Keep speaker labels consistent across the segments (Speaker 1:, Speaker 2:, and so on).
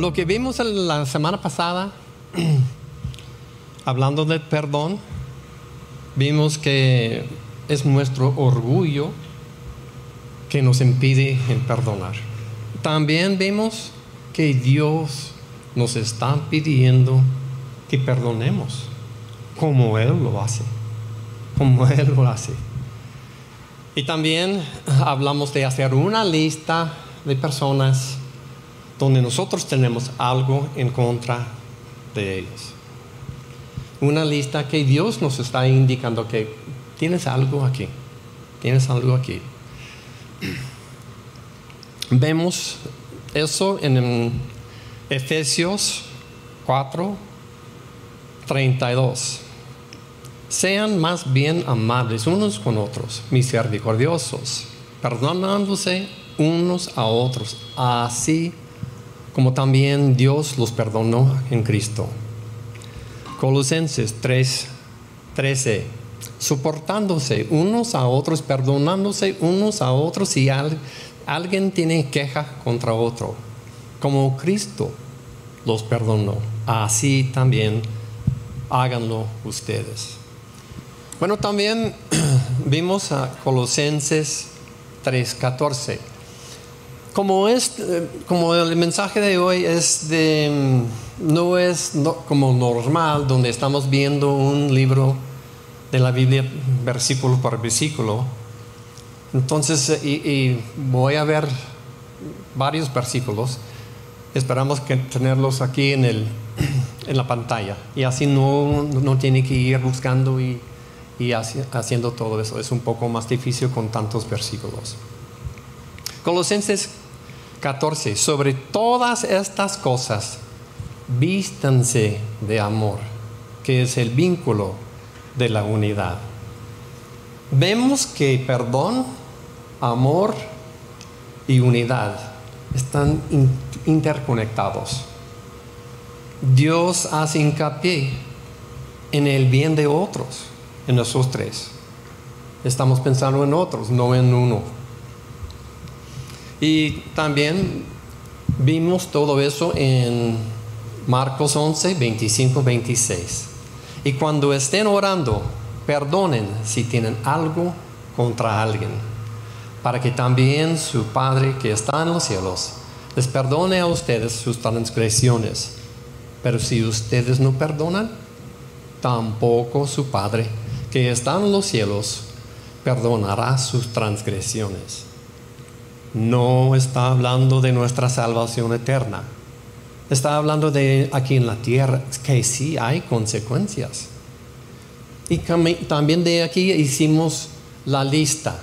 Speaker 1: Lo que vimos la semana pasada, hablando de perdón, vimos que es nuestro orgullo que nos impide perdonar. También vimos que Dios nos está pidiendo que perdonemos como Él lo hace, como Él lo hace. Y también hablamos de hacer una lista de personas donde nosotros tenemos algo en contra de ellos. Una lista que Dios nos está indicando que tienes algo aquí, tienes algo aquí. Vemos eso en Efesios 4, 32. Sean más bien amables unos con otros, misericordiosos, perdonándose unos a otros, así como también Dios los perdonó en Cristo. Colosenses 3, 13. Soportándose unos a otros, perdonándose unos a otros si alguien tiene queja contra otro, como Cristo los perdonó, así también háganlo ustedes. Bueno, también vimos a Colosenses 3:14. Como, es, eh, como el mensaje de hoy es de, mm, no es como normal, donde estamos viendo un libro de la Biblia versículo por versículo, entonces, eh, voy a ver varios versículos, esperamos que tenerlos aquí en, el, en la pantalla, y así no, no tiene que ir buscando y y haciendo todo eso. Es un poco más difícil con tantos versículos. Colosenses 14, sobre todas estas cosas, vístanse de amor, que es el vínculo de la unidad. Vemos que perdón, amor y unidad están interconectados. Dios hace hincapié en el bien de otros en esos tres. Estamos pensando en otros, no en uno. Y también vimos todo eso en Marcos 11, 25, 26. Y cuando estén orando, perdonen si tienen algo contra alguien, para que también su Padre que está en los cielos les perdone a ustedes sus transgresiones. Pero si ustedes no perdonan, tampoco su Padre que está en los cielos perdonará sus transgresiones. No está hablando de nuestra salvación eterna. Está hablando de aquí en la tierra que sí hay consecuencias. Y también de aquí hicimos la lista.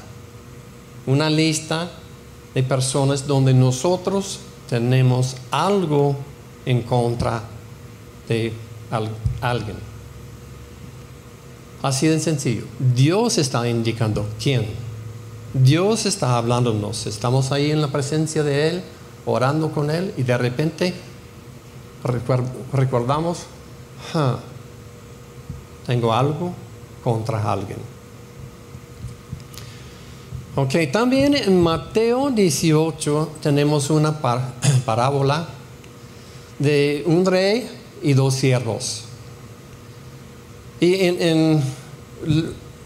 Speaker 1: Una lista de personas donde nosotros tenemos algo en contra de alguien. Así de sencillo. Dios está indicando quién. Dios está hablándonos. Estamos ahí en la presencia de Él, orando con Él y de repente recordamos, tengo algo contra alguien. Ok, también en Mateo 18 tenemos una parábola de un rey y dos siervos. Y en,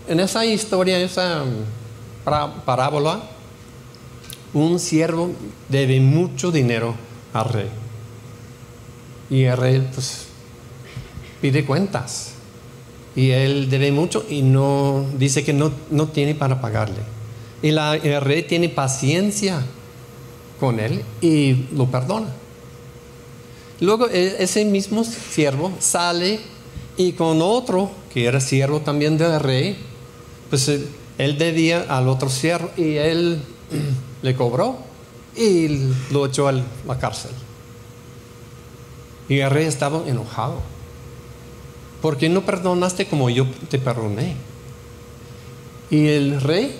Speaker 1: esa historia, esa parábola, un siervo debe mucho dinero al rey. Y el rey pues, pide cuentas. Y él debe mucho y no dice que no, no tiene para pagarle. Y la, el rey tiene paciencia con él y lo perdona. Luego e, ese mismo siervo sale y con otro, que era siervo también del rey, pues eh, él debía al otro siervo y él le cobró y lo echó a la cárcel. Y el rey estaba enojado. ¿Por qué no perdonaste como yo te perdoné? Y el rey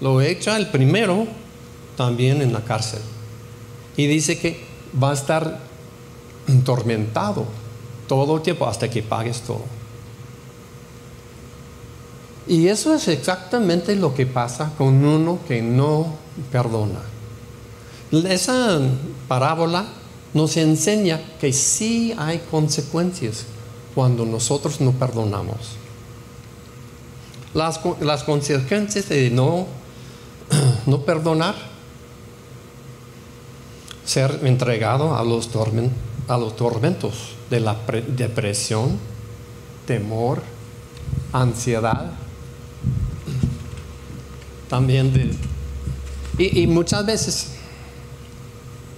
Speaker 1: lo echa el primero también en la cárcel. Y dice que va a estar atormentado todo el tiempo hasta que pagues todo. Y eso es exactamente lo que pasa con uno que no perdona. Esa parábola nos enseña que sí hay consecuencias cuando nosotros no perdonamos. Las, las consecuencias de no, no perdonar, ser entregado a los, a los tormentos de la depresión, temor, ansiedad, también de... Y, muchas veces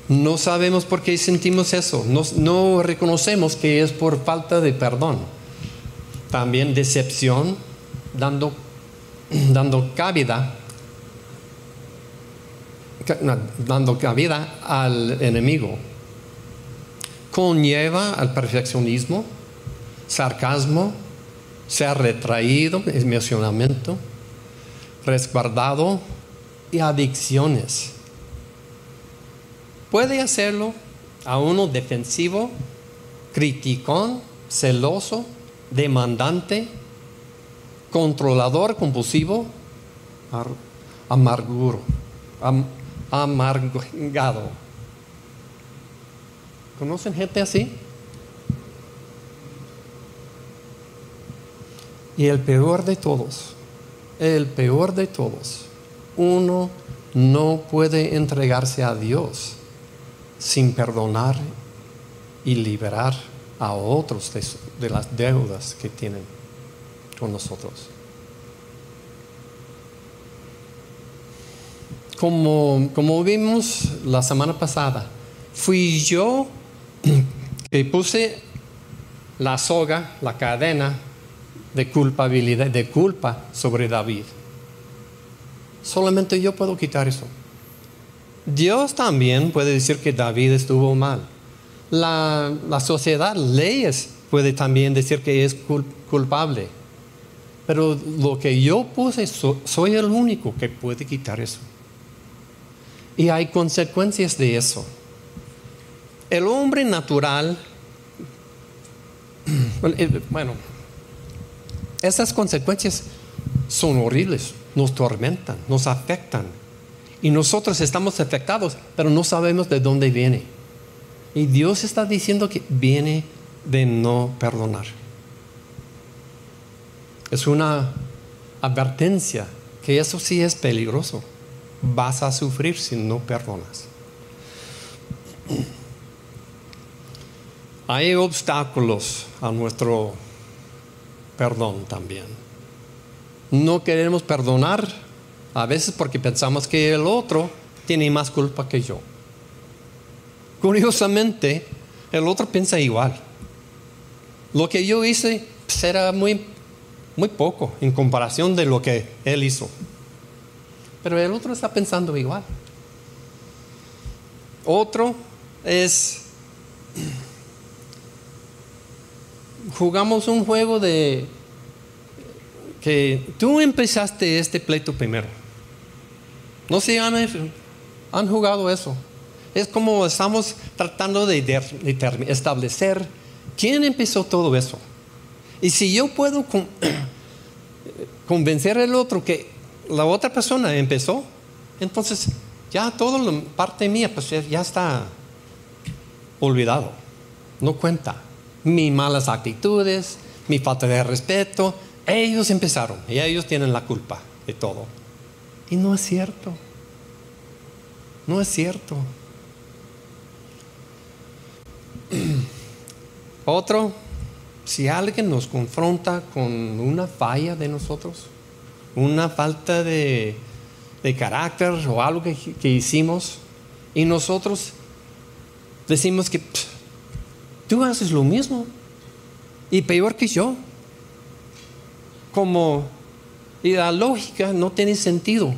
Speaker 1: no sabemos por qué sentimos eso. No, reconocemos que es por falta de perdón. También decepción, dando, dando cabida, dando cabida al enemigo. Conlleva al perfeccionismo, sarcasmo, ser retraído, emocionamiento, resguardado y adicciones puede hacerlo a uno defensivo, criticón, celoso, demandante, controlador compulsivo, amarguro, amargado. ¿Conocen gente así? Y el peor de todos, el peor de todos, uno no puede entregarse a Dios sin perdonar y liberar a otros de, las deudas que tienen con nosotros. Como, como vimos la semana pasada, fui yo que puse la soga, la cadena de culpabilidad, de culpa sobre David. Solamente yo puedo quitar eso. Dios también puede decir que David estuvo mal. La, sociedad, leyes, puede también decir que es culpable. Pero lo que yo puse, soy el único que puede quitar eso. Y hay consecuencias de eso. El hombre natural, bueno, esas consecuencias son horribles, nos tormentan, nos afectan y nosotros estamos afectados, pero no sabemos de dónde viene. Y Dios está diciendo que viene de no perdonar. Es una advertencia que eso sí es peligroso. Vas a sufrir si no perdonas. Hay obstáculos a nuestro perdón también. No queremos perdonar a veces porque pensamos que el otro tiene más culpa que yo. Curiosamente, el otro piensa igual. Lo que yo hice será pues, muy, muy poco en comparación de lo que él hizo. Pero el otro está pensando igual. Otro es, jugamos un juego de que tú empezaste este pleito primero. No sé, han, han jugado eso. Es como estamos tratando de, establecer quién empezó todo eso. Y si yo puedo convencer al otro que la otra persona empezó, entonces ya todo la parte mía pues ya está olvidado. No cuenta. Mis malas actitudes, mi falta de respeto, ellos empezaron y ellos tienen la culpa de todo. Y no es cierto. No es cierto. Otro, si alguien nos confronta con una falla de nosotros, una falta de, carácter o algo que, hicimos, y nosotros decimos que tú haces lo mismo y peor que yo. Como y la lógica no tiene sentido.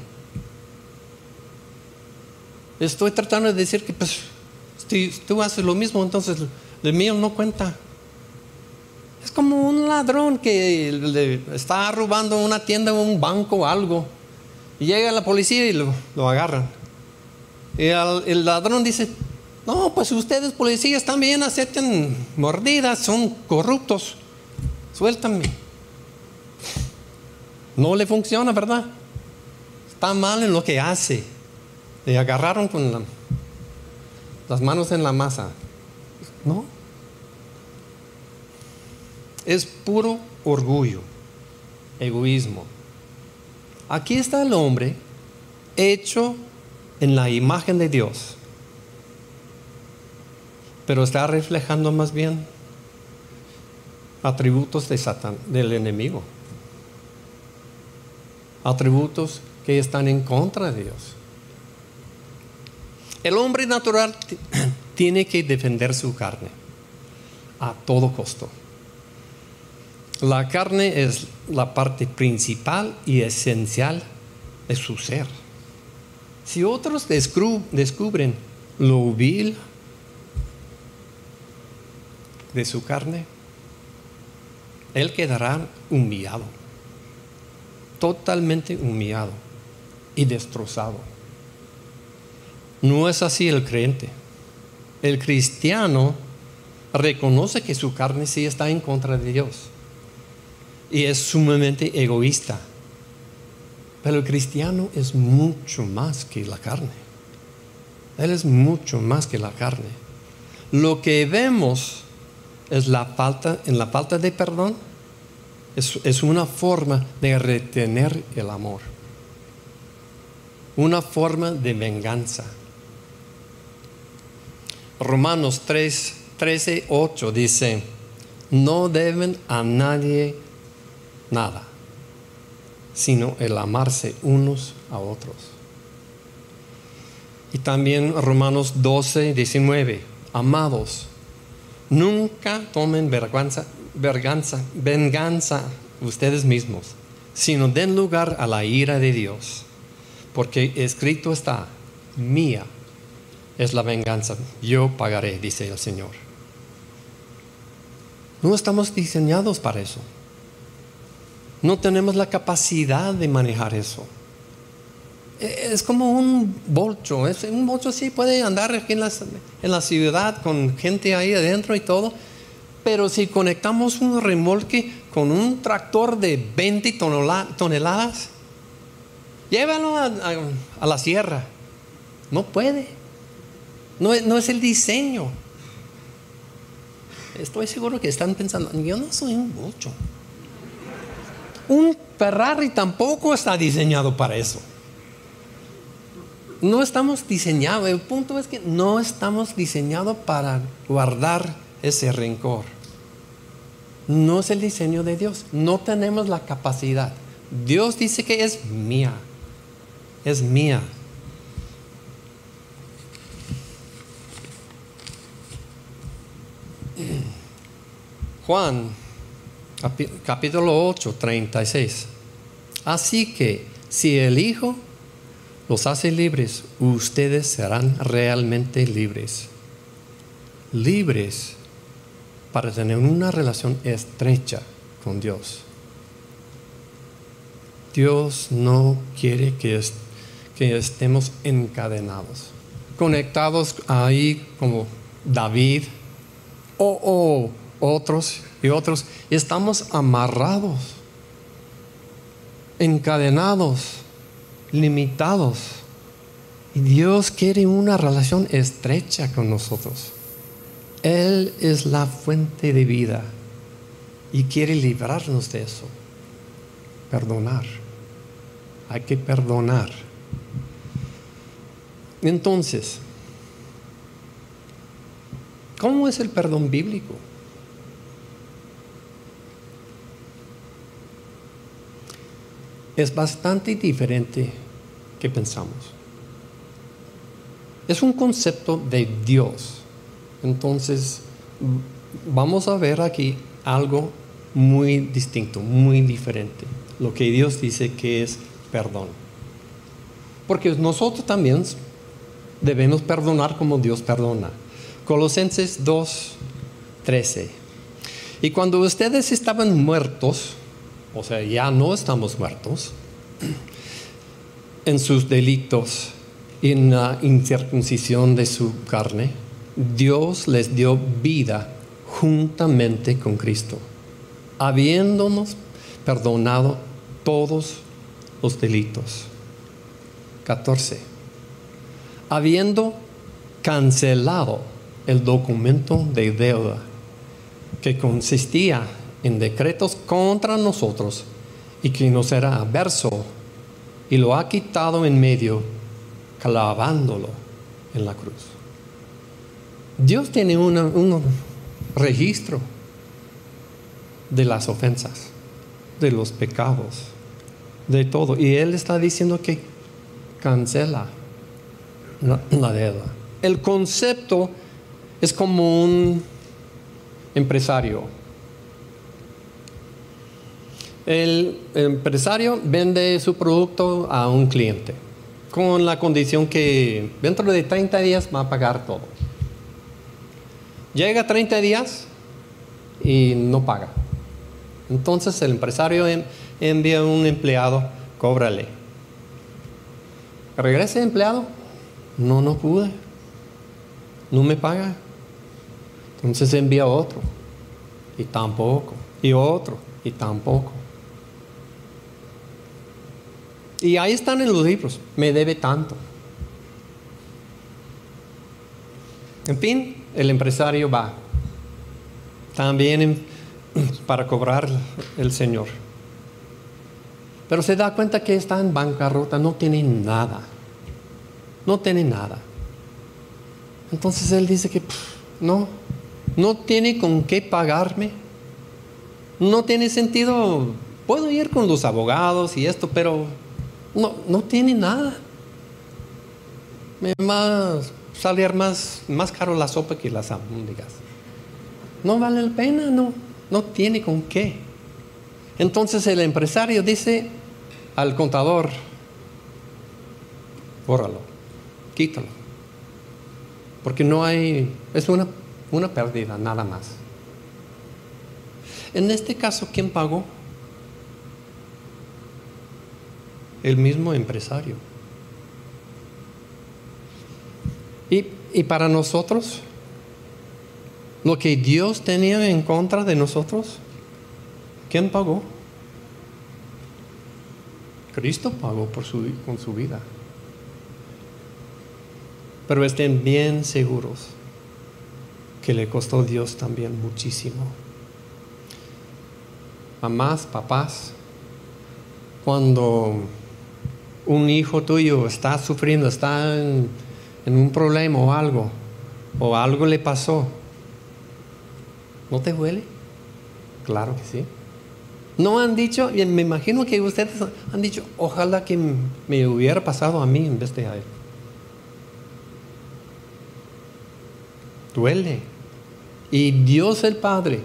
Speaker 1: Estoy tratando de decir que pues si tú haces lo mismo, entonces el mío no cuenta. Es como un ladrón que está robando una tienda o un banco o algo. Y llega la policía y lo, agarran. Y el ladrón dice, no, pues ustedes policías también aceptan mordidas, son corruptos. Suéltame. No le funciona, ¿verdad? Está mal en lo que hace. Le agarraron con las manos en la masa. ¿No? Es puro orgullo, egoísmo. Aquí está el hombre hecho en la imagen de Dios, pero está reflejando más bien atributos de Satán, del enemigo, atributos que están en contra de Dios. El hombre natural tiene que defender su carne a todo costo. La carne es la parte principal y esencial de su ser. Si otros descubren lo vil de su carne, él quedará humillado, totalmente humillado y destrozado. No es así el creyente. El cristiano reconoce que su carne sí está en contra de Dios y es sumamente egoísta. Pero el cristiano es mucho más que la carne. Él es mucho más que la carne. Lo que vemos es la falta, en la falta de perdón, es, es una forma de retener el amor. Una forma de venganza. Romanos 3, 13, 8 dice, no deben a nadie nada, sino el amarse unos a otros. Y también Romanos 12, 19, amados, nunca tomen vergüenza, verganza, venganza ustedes mismos, sino den lugar a la ira de Dios, porque escrito está, mía es la venganza, yo pagaré, dice el Señor. No estamos diseñados para eso. No tenemos la capacidad de manejar eso. E, es como un bolcho. un bolcho sí puede andar aquí en la, en la ciudad con gente ahí adentro y todo. Pero si conectamos un remolque con un tractor de 20 toneladas, llévalo a, la sierra. No puede. No, no es el diseño. Estoy seguro que están pensando, yo no soy un bolcho. Un Ferrari tampoco está diseñado para eso. No estamos diseñados, el punto es que no estamos diseñados para guardar ese rencor. No es el diseño de Dios, no tenemos la capacidad. Dios dice que es mía, es mía. Juan capítulo 8, 36. Así que si el Hijo los hace libres, ustedes serán realmente libres. Libres para tener una relación estrecha con Dios. Dios no quiere que, estemos encadenados, conectados ahí como David o otros y otros, estamos amarrados, encadenados, limitados. Y Dios quiere una relación estrecha con nosotros. Él es la fuente de vida y quiere librarnos de eso. Perdonar. Hay que perdonar. Entonces, ¿cómo es el perdón bíblico? Es bastante diferente que pensamos. Es un concepto de Dios. Entonces, vamos a ver aquí algo muy distinto, muy diferente. Lo que Dios dice que es perdón. Porque nosotros también debemos perdonar como Dios perdona. Colosenses 2, 13. Y cuando ustedes estaban muertos, o sea, ya no estamos muertos en sus delitos, en la incircuncisión de su carne, Dios les dio vida juntamente con Cristo, habiéndonos perdonado todos los delitos. 14. Habiendo cancelado el documento de deuda que consistía en decretos contra nosotros y que nos era adverso y lo ha quitado en medio clavándolo en la cruz. Dios tiene un registro de las ofensas, de los pecados, de todo. Y Él está diciendo que cancela la, deuda. El concepto es como un empresario. El empresario vende su producto a un cliente con la condición que dentro de 30 días va a pagar todo. Llega 30 días y no paga. Entonces el empresario envía a un empleado, cóbrale. ¿Regresa el empleado? No, no pude. No me paga. Entonces envía otro. Y tampoco. Y otro. Y tampoco. Y ahí están en los libros. Me debe tanto. En fin, el empresario va. También para cobrar el Señor. Pero se da cuenta que está en bancarrota, no tiene nada. No tiene nada. Entonces él dice que no, no tiene con qué pagarme. No tiene sentido. Puedo ir con los abogados y esto, pero no, no tiene nada. Me va a salir más, más caro la sopa que las albóndigas. No vale la pena, no, no tiene con qué. Entonces el empresario dice al contador, bórralo, quítalo, porque no hay, es una, una pérdida, nada más. En este caso, ¿quién pagó? El mismo empresario. Y, y para nosotros, lo que Dios tenía en contra de nosotros, ¿quién pagó? Cristo pagó por su, con su vida. Pero estén bien seguros que le costó Dios también muchísimo. Mamás, papás, cuando un hijo tuyo está sufriendo, está en, un problema o algo, o algo le pasó, ¿No te duele? Claro que sí. No han dicho, y me imagino que ustedes han dicho, ojalá que me hubiera pasado a mí en vez de a él. Duele. Y Dios el Padre,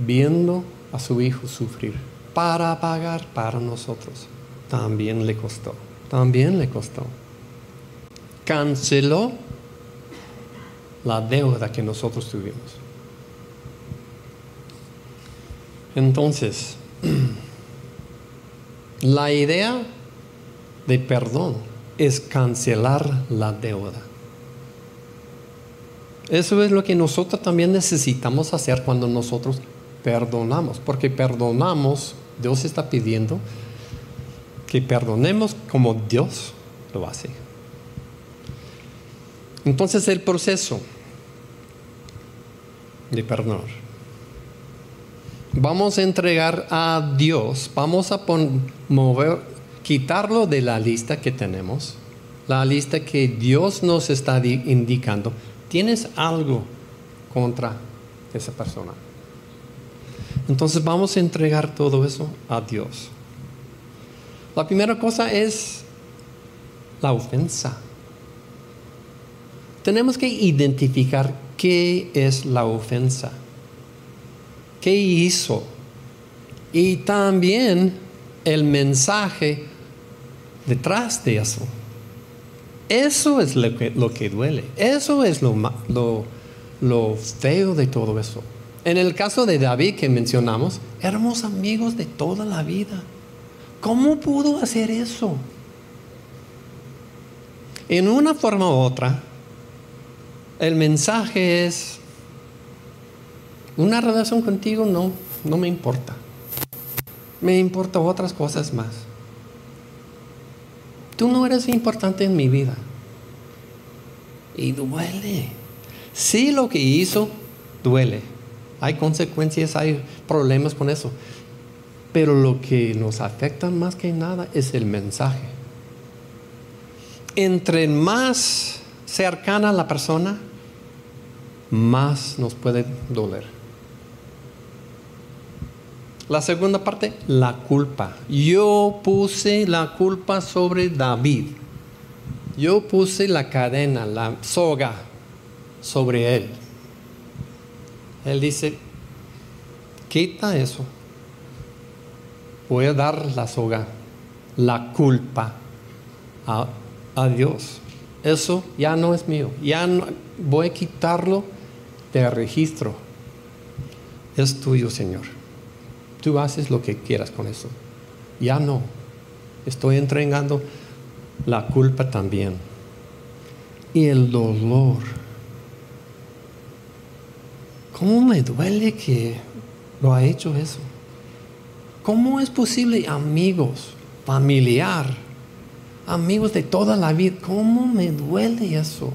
Speaker 1: viendo a su Hijo sufrir para pagar para nosotros, también le costó, también le costó. Canceló la deuda que nosotros tuvimos. Entonces, la idea de perdón es cancelar la deuda. Eso es lo que nosotros también necesitamos hacer cuando nosotros perdonamos, porque perdonamos, Dios está pidiendo que perdonemos como Dios lo hace. Entonces el proceso de perdonar vamos a entregar a Dios, vamos a mover, quitarlo de la lista que tenemos, la lista que Dios nos está indicando. ¿Tienes algo contra esa persona? Entonces vamos a entregar todo eso a Dios. La primera cosa es la ofensa. Tenemos que identificar qué es la ofensa. ¿Qué hizo? Y también el mensaje detrás de eso. Eso es lo que, lo que duele. Eso es lo, lo, lo feo de todo eso. En el caso de David que mencionamos, éramos amigos de toda la vida. ¿Cómo pudo hacer eso? En una forma u otra, el mensaje es, una relación contigo no, no me importa. Me importan otras cosas más. Tú no eres importante en mi vida. Y duele. Sí, lo que hizo duele. Hay consecuencias, hay problemas con eso. Pero lo que nos afecta más que nada es el mensaje. Entre más cercana la persona, más nos puede doler. La segunda parte, la culpa. Yo puse la culpa sobre David. Yo puse la cadena, la soga sobre él. Él dice, quita eso. Voy a dar la soga, la culpa a, a Dios. Eso ya no es mío. Ya no, voy a quitarlo de registro. Es tuyo, Señor. Tú haces lo que quieras con eso. Ya no. Estoy entregando la culpa también. Y el dolor. ¿Cómo me duele que lo ha hecho eso? ¿Cómo es posible, amigos, familiar, amigos de toda la vida, cómo me duele eso?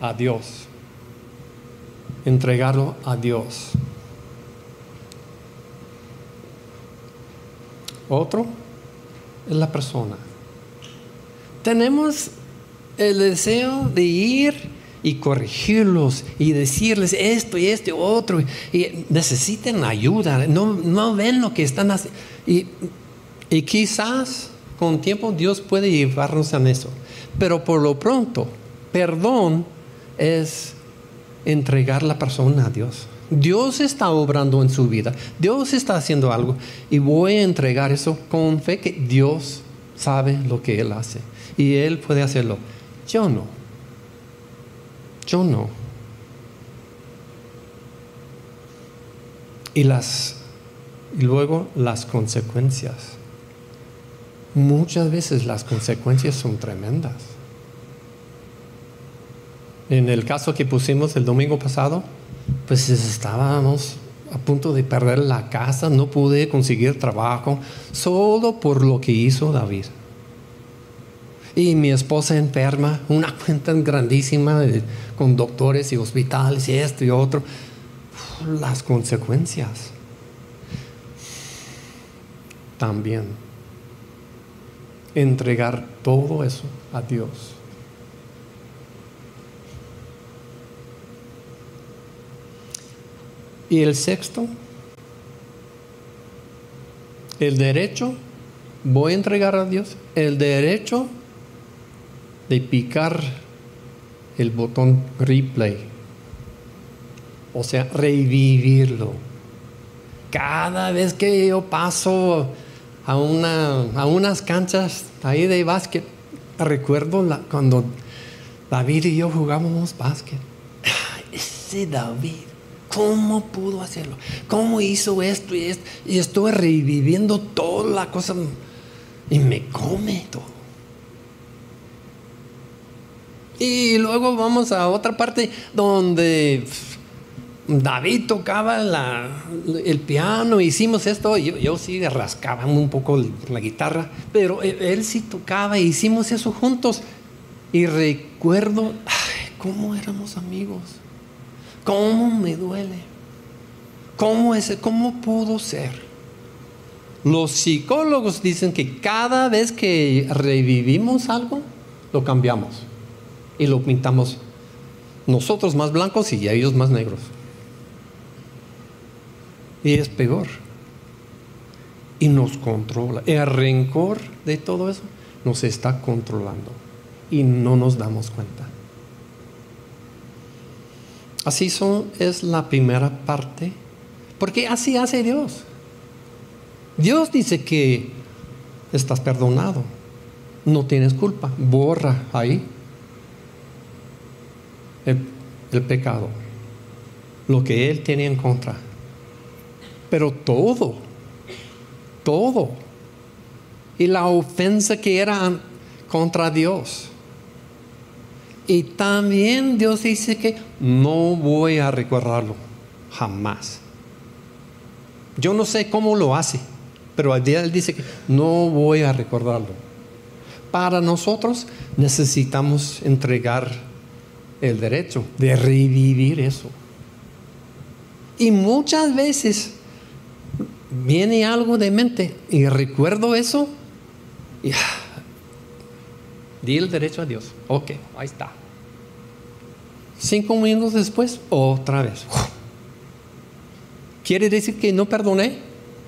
Speaker 1: A Dios. Entregarlo a Dios. Otro es la persona. Tenemos el deseo de ir y corregirlos y decirles esto y esto y otro y necesitan ayuda, no, no ven lo que están haciendo. Y, y quizás con tiempo Dios puede llevarnos a eso. Pero por lo pronto, perdón es entregar la persona a Dios. Dios está obrando en su vida, Dios está haciendo algo y voy a entregar eso con fe que Dios sabe lo que Él hace y Él puede hacerlo. Yo no. Yo no. Y las y luego las consecuencias. Muchas veces las consecuencias son tremendas. En el caso que pusimos el domingo pasado, pues estábamos a punto de perder la casa, no pude conseguir trabajo, solo por lo que hizo David. Y mi esposa enferma, una cuenta grandísima con doctores y hospitales y esto y otro. Las consecuencias. También entregar todo eso a Dios. Y el sexto, el derecho, voy a entregar a Dios el derecho de picar el botón replay. O sea, revivirlo. Cada vez que yo paso a, una, a unas canchas ahí de básquet, recuerdo cuando David y yo jugábamos básquet. Ese David ¿Cómo pudo hacerlo? ¿Cómo hizo esto y esto? Y estuve reviviendo toda la cosa y me come todo. Y luego vamos a otra parte donde David tocaba el piano, hicimos esto, yo, sí rascaba un poco la guitarra, pero él, él sí tocaba, hicimos eso juntos. Y recuerdo cómo éramos amigos. ¿Cómo me duele? ¿Cómo, es, ¿Cómo pudo ser? Los psicólogos dicen que cada vez que revivimos algo, lo cambiamos y lo pintamos nosotros más blancos y ellos más negros. Y es peor. Y nos controla. El rencor de todo eso nos está controlando y no nos damos cuenta. Así son, es la primera parte, porque así hace Dios. Dios dice que estás perdonado, no tienes culpa, borra ahí el, pecado, lo que Él tiene en contra. Pero todo, todo, y la ofensa que era contra Dios, y también Dios dice que no voy a recordarlo, jamás. Yo no sé cómo lo hace, pero Él dice que no voy a recordarlo. para nosotros necesitamos entregar el derecho de revivir eso. Y muchas veces viene algo de mente y recuerdo eso y ah, di el derecho a Dios. Ok, ahí está. Cinco minutos después, otra vez. ¿Quiere decir que no perdoné?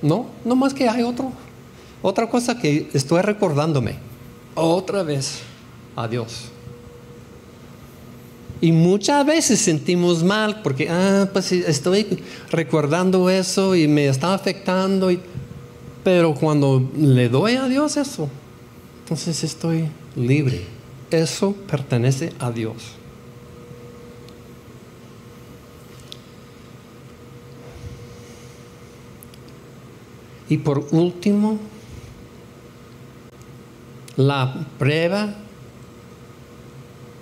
Speaker 1: No, no más que hay otro, otra cosa que estoy recordándome. Otra vez a Dios. Y muchas veces sentimos mal porque, ah, pues estoy recordando eso y me está afectando. pero cuando le doy a Dios eso, entonces estoy libre. Eso pertenece a Dios. Y por último, la prueba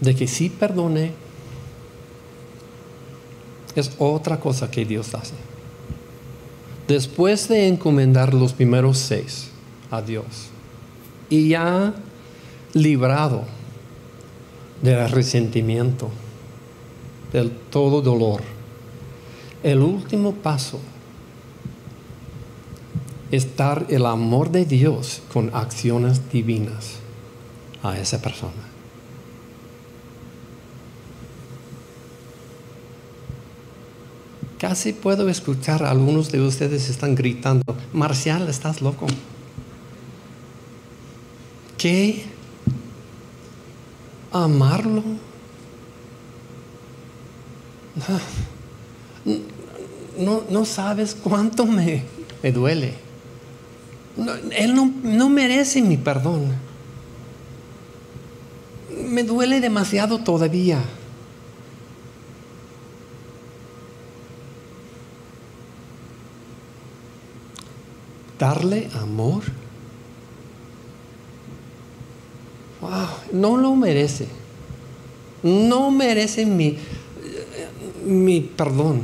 Speaker 1: de que sí perdone es otra cosa que Dios hace. Después de encomendar los primeros seis a Dios y ya librado del resentimiento, del todo dolor, el último paso estar el amor de Dios con acciones divinas a esa persona. Casi puedo escuchar a algunos de ustedes están gritando, Marcial, estás loco. ¿Qué? ¿Amarlo? No, no sabes cuánto me, me duele él no, merece mi perdón. Me duele demasiado todavía. Darle amor. no lo merece. No merece mi, mi perdón.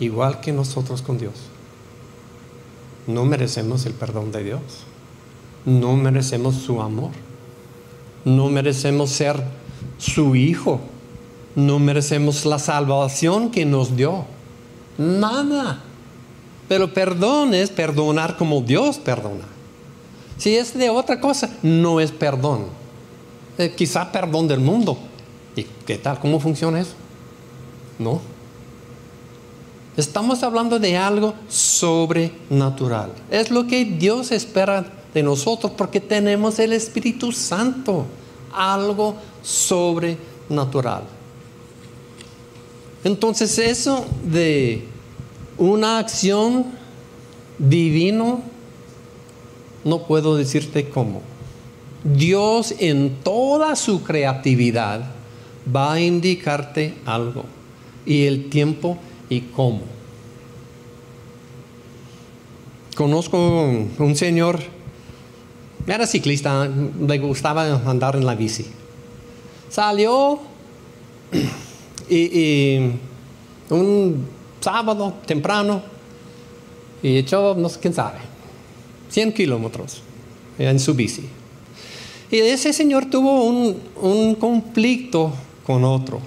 Speaker 1: Igual que nosotros con Dios. No merecemos el perdón de Dios. No merecemos su amor. No merecemos ser su hijo. No merecemos la salvación que nos dio. Nada. Pero perdón es perdonar como Dios perdona. Si es de otra cosa, no es perdón. Eh, quizá perdón del mundo. ¿Y qué tal? ¿Cómo funciona eso? No. Estamos hablando de algo sobrenatural. Es lo que Dios espera de nosotros porque tenemos el Espíritu Santo. Algo sobrenatural. Entonces eso de una acción divino, no puedo decirte cómo. Dios en toda su creatividad va a indicarte algo. Y el tiempo y cómo. Conozco un señor, era ciclista, le gustaba andar en la bici. Salió y, un sábado temprano y echó, no sé quién sabe, 100 kilómetros en su bici. Y ese señor tuvo un, un conflicto con otro.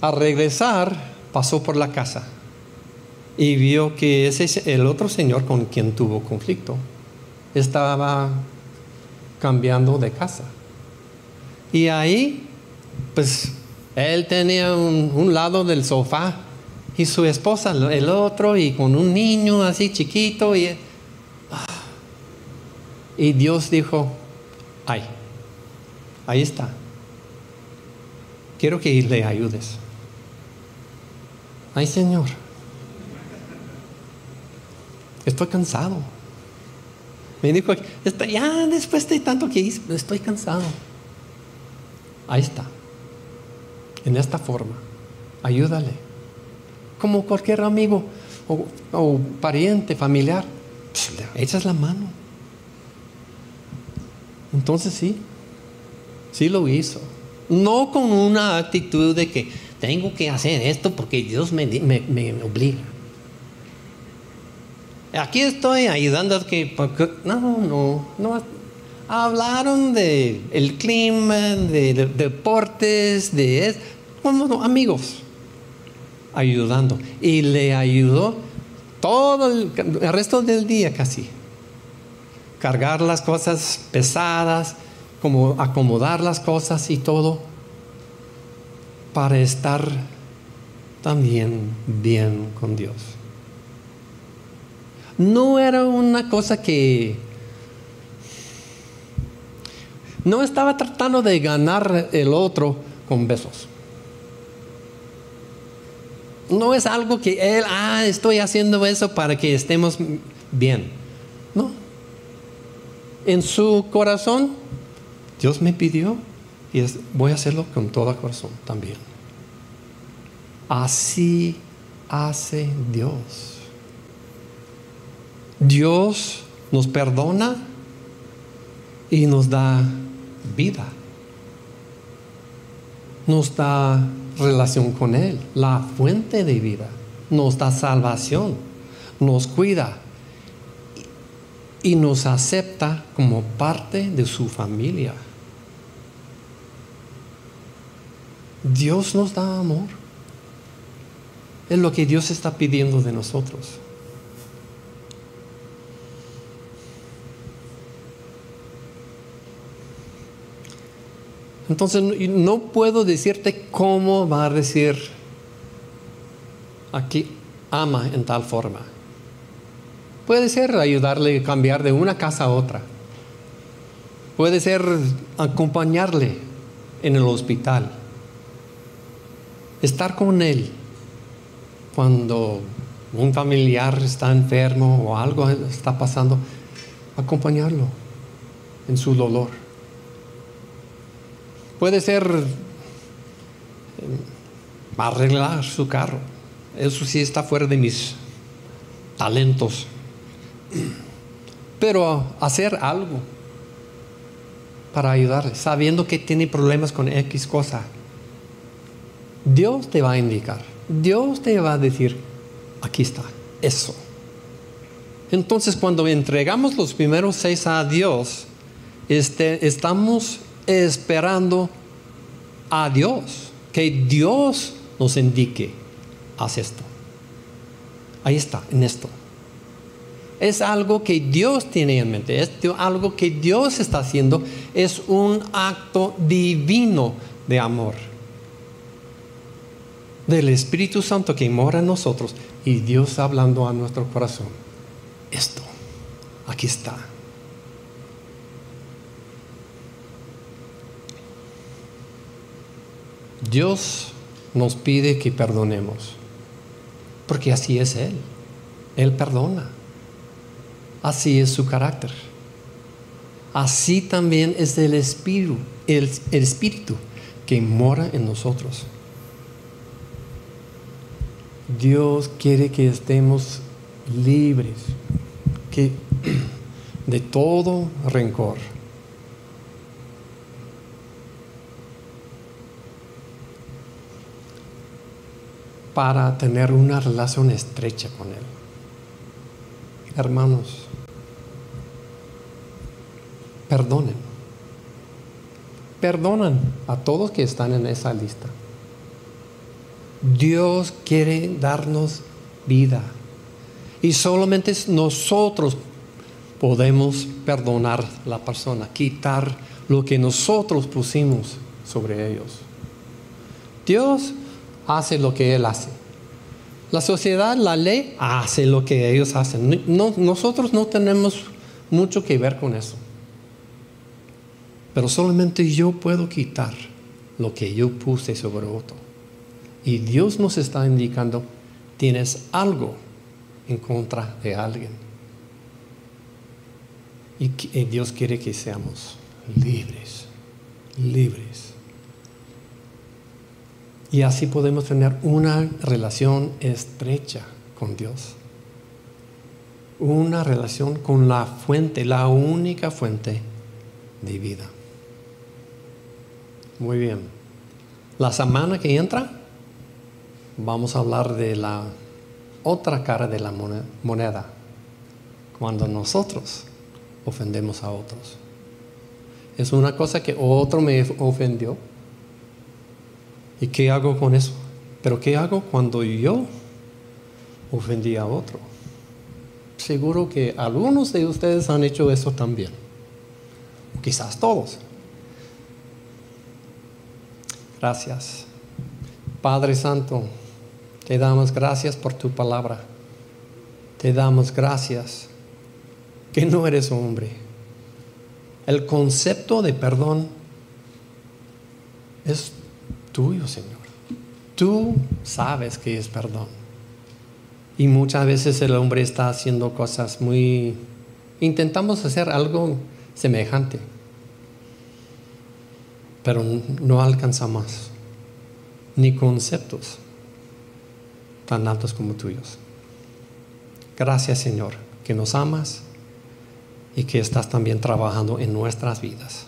Speaker 1: Al regresar, pasó por la casa y vio que ese, el otro señor con quien tuvo conflicto estaba cambiando de casa. Y ahí, pues, él tenía un, lado del sofá y su esposa el otro y con un niño así chiquito y, y Dios dijo, ay, ahí está, quiero que le ayudes. Ay Señor, estoy cansado. Me dijo, ya después de tanto que hice, estoy cansado. Ahí está. En esta forma. Ayúdale. Como cualquier amigo o, pariente, familiar. Pues, le echas la mano. Entonces sí. Sí lo hizo. No con una actitud de que tengo que hacer esto porque Dios me, obliga. aquí estoy ayudando que no, no, no. Hablaron de el clima, de, deportes, de como amigos, ayudando. Y le ayudó todo el, el resto del día casi. Cargar las cosas pesadas, como acomodar las cosas y todo para estar también bien con Dios. No era una cosa que no estaba tratando de ganar el otro con besos. No es algo que él, ah, estoy haciendo eso para que estemos bien. No. En su corazón Dios me pidió y voy a hacerlo con todo corazón también. Así hace Dios. Dios nos perdona y nos da vida. Nos da relación con Él, la fuente de vida. Nos da salvación, nos cuida y nos acepta como parte de su familia. Dios nos da amor. Es lo que Dios está pidiendo de nosotros. Entonces no puedo decirte cómo va a decir aquí ama en tal forma. Puede ser ayudarle a cambiar de una casa a otra. Puede ser acompañarle en el hospital estar con Él cuando un familiar está enfermo o algo está pasando, acompañarlo en su dolor. Puede ser eh, arreglar su carro. Eso sí está fuera de mis talentos. Pero hacer algo para ayudarle, sabiendo que tiene problemas con X cosa Dios te va a indicar, Dios te va a decir, aquí está, eso. Entonces cuando entregamos los primeros seis a Dios, este, estamos esperando a Dios, que Dios nos indique, haz esto. Ahí está, en esto. Es algo que Dios tiene en mente, es algo que Dios está haciendo, es un acto divino de amor del Espíritu Santo que mora en nosotros y Dios hablando a nuestro corazón. Esto, aquí está. Dios nos pide que perdonemos, porque así es Él. Él perdona. Así es su carácter. Así también es el Espíritu, el, Espíritu que mora en nosotros. Dios quiere que estemos libres que, de todo rencor. Para tener una relación estrecha con Él. Hermanos, perdonen. Perdonan a todos que están en esa lista. Dios quiere darnos vida. Y solamente nosotros podemos perdonar a la persona, quitar lo que nosotros pusimos sobre ellos. Dios hace lo que Él hace. La sociedad, la ley, hace lo que ellos hacen. nosotros no tenemos mucho que ver con eso. Pero solamente yo puedo quitar lo que yo puse sobre otro. Y Dios nos está indicando, tienes algo en contra de alguien. Y Dios quiere que seamos libres, libres. Y así podemos tener una relación estrecha con Dios. Una relación con la fuente, la única fuente de vida. Muy bien. La semana que entra vamos a hablar de la otra cara de la moneda, cuando nosotros ofendemos a otros. Es una cosa que otro me ofendió. ¿Y qué hago con eso? Pero ¿qué hago cuando yo ofendí a otro? Seguro que algunos de ustedes han hecho eso también. Quizás todos. Gracias. Padre Santo, te damos gracias por tu palabra. Te damos gracias que no eres hombre. El concepto de perdón es tuyo, Señor. Tú sabes que es perdón. Y muchas veces el hombre está haciendo cosas muy... Intentamos hacer algo semejante, pero no alcanzamos ni conceptos tan altos como tuyos. Gracias Señor, que nos amas y que estás también trabajando en nuestras vidas.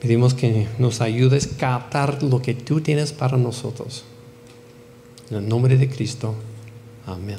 Speaker 1: Pedimos que nos ayudes a captar lo que tú tienes para nosotros. En el nombre de Cristo. Amén.